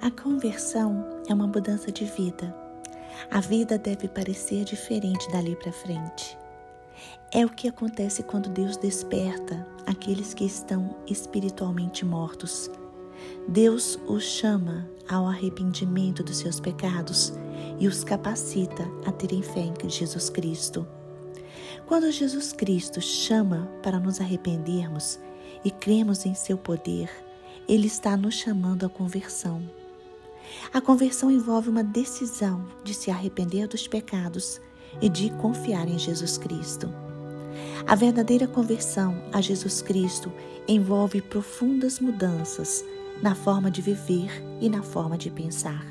A conversão é uma mudança de vida. A vida deve parecer diferente dali para frente. É o que acontece quando Deus desperta aqueles que estão espiritualmente mortos. Deus os chama ao arrependimento dos seus pecados e os capacita a terem fé em Jesus Cristo. Quando Jesus Cristo chama para nos arrependermos e cremos em seu poder, ele está nos chamando à conversão. A conversão envolve uma decisão de se arrepender dos pecados e de confiar em Jesus Cristo. A verdadeira conversão a Jesus Cristo envolve profundas mudanças na forma de viver e na forma de pensar.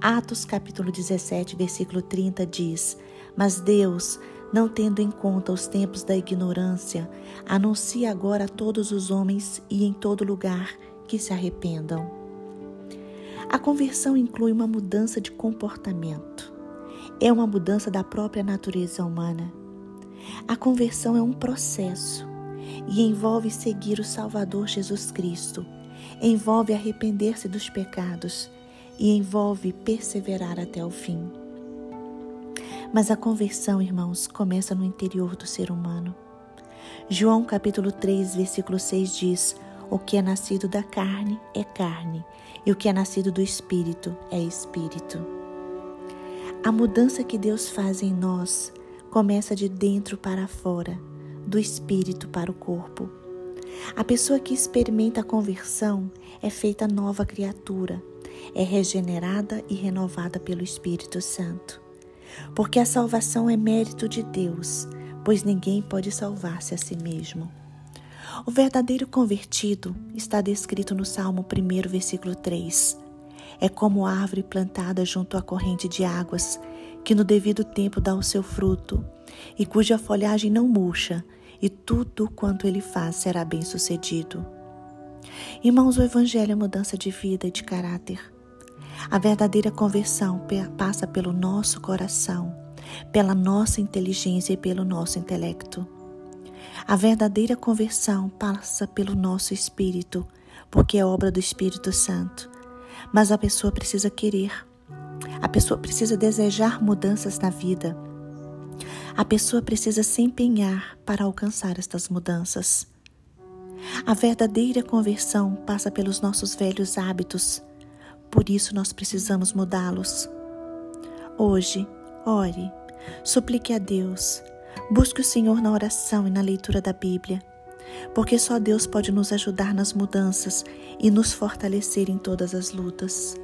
Atos capítulo 17, versículo 30 diz: Mas Deus, não tendo em conta os tempos da ignorância, anuncia agora a todos os homens e em todo lugar que se arrependam a conversão inclui uma mudança de comportamento. É uma mudança da própria natureza humana. A conversão é um processo e envolve seguir o Salvador Jesus Cristo, envolve arrepender-se dos pecados e envolve perseverar até o fim. Mas a conversão, irmãos, começa no interior do ser humano. João capítulo 3, versículo 6 diz: o que é nascido da carne é carne, e o que é nascido do espírito é espírito. A mudança que Deus faz em nós começa de dentro para fora, do espírito para o corpo. A pessoa que experimenta a conversão é feita nova criatura, é regenerada e renovada pelo Espírito Santo. Porque a salvação é mérito de Deus, pois ninguém pode salvar-se a si mesmo. O verdadeiro convertido está descrito no Salmo 1, versículo 3. É como árvore plantada junto à corrente de águas, que no devido tempo dá o seu fruto, e cuja folhagem não murcha, e tudo quanto ele faz será bem sucedido. Irmãos, o Evangelho é mudança de vida e de caráter. A verdadeira conversão passa pelo nosso coração, pela nossa inteligência e pelo nosso intelecto. A verdadeira conversão passa pelo nosso espírito, porque é obra do Espírito Santo. Mas a pessoa precisa querer. A pessoa precisa desejar mudanças na vida. A pessoa precisa se empenhar para alcançar estas mudanças. A verdadeira conversão passa pelos nossos velhos hábitos, por isso nós precisamos mudá-los. Hoje, ore, suplique a Deus Busque o Senhor na oração e na leitura da Bíblia, porque só Deus pode nos ajudar nas mudanças e nos fortalecer em todas as lutas.